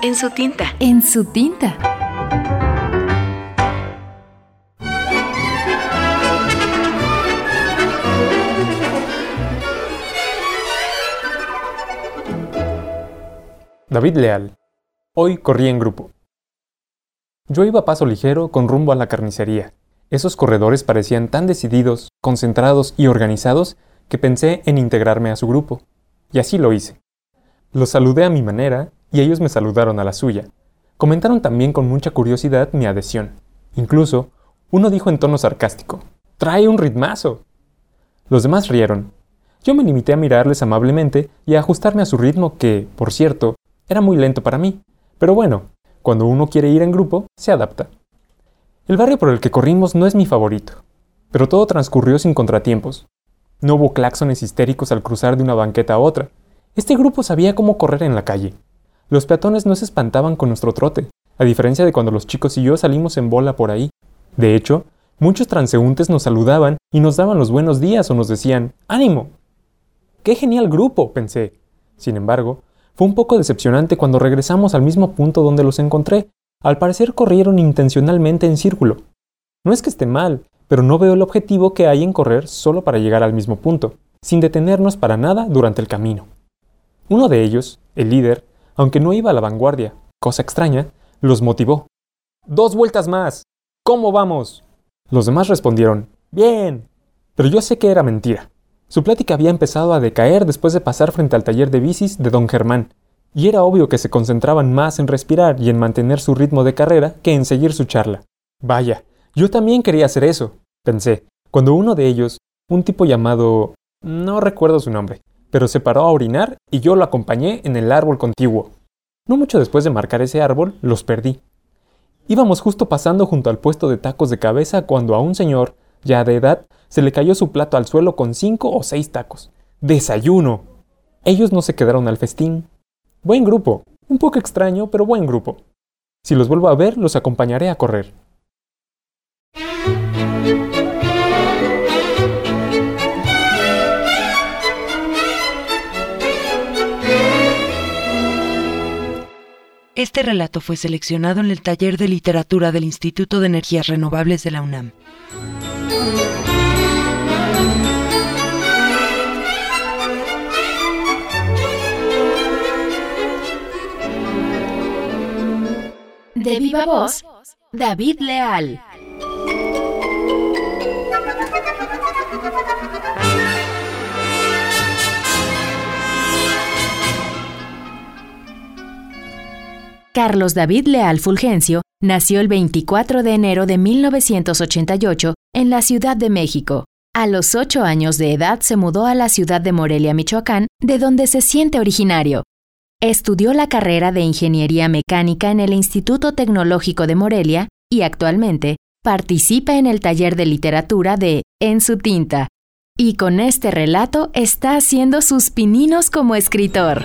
En su tinta. En su tinta. David Leal. Hoy corrí en grupo. Yo iba a paso ligero con rumbo a la carnicería. Esos corredores parecían tan decididos, concentrados y organizados que pensé en integrarme a su grupo. Y así lo hice. Los saludé a mi manera y ellos me saludaron a la suya. Comentaron también con mucha curiosidad mi adhesión. Incluso, uno dijo en tono sarcástico, ¡Trae un ritmazo! Los demás rieron. Yo me limité a mirarles amablemente y a ajustarme a su ritmo que, por cierto, era muy lento para mí. Pero bueno, cuando uno quiere ir en grupo, se adapta. El barrio por el que corrimos no es mi favorito, pero todo transcurrió sin contratiempos. No hubo claxones histéricos al cruzar de una banqueta a otra. Este grupo sabía cómo correr en la calle. Los peatones no se espantaban con nuestro trote, a diferencia de cuando los chicos y yo salimos en bola por ahí. De hecho, muchos transeúntes nos saludaban y nos daban los buenos días o nos decían ¡Ánimo! ¡Qué genial grupo! pensé. Sin embargo, fue un poco decepcionante cuando regresamos al mismo punto donde los encontré. Al parecer corrieron intencionalmente en círculo. No es que esté mal, pero no veo el objetivo que hay en correr solo para llegar al mismo punto, sin detenernos para nada durante el camino. Uno de ellos, el líder, aunque no iba a la vanguardia, cosa extraña, los motivó. Dos vueltas más. ¿Cómo vamos? Los demás respondieron, Bien. Pero yo sé que era mentira. Su plática había empezado a decaer después de pasar frente al taller de bicis de don Germán, y era obvio que se concentraban más en respirar y en mantener su ritmo de carrera que en seguir su charla. Vaya, yo también quería hacer eso, pensé, cuando uno de ellos, un tipo llamado... no recuerdo su nombre, pero se paró a orinar y yo lo acompañé en el árbol contiguo. No mucho después de marcar ese árbol, los perdí. Íbamos justo pasando junto al puesto de tacos de cabeza cuando a un señor, ya de edad, se le cayó su plato al suelo con cinco o seis tacos. ¡Desayuno! Ellos no se quedaron al festín. Buen grupo, un poco extraño, pero buen grupo. Si los vuelvo a ver, los acompañaré a correr. Este relato fue seleccionado en el taller de literatura del Instituto de Energías Renovables de la UNAM. De viva voz, David Leal. Carlos David Leal Fulgencio nació el 24 de enero de 1988 en la Ciudad de México. A los ocho años de edad se mudó a la ciudad de Morelia, Michoacán, de donde se siente originario. Estudió la carrera de Ingeniería Mecánica en el Instituto Tecnológico de Morelia y actualmente participa en el taller de literatura de En su tinta. Y con este relato está haciendo sus pininos como escritor.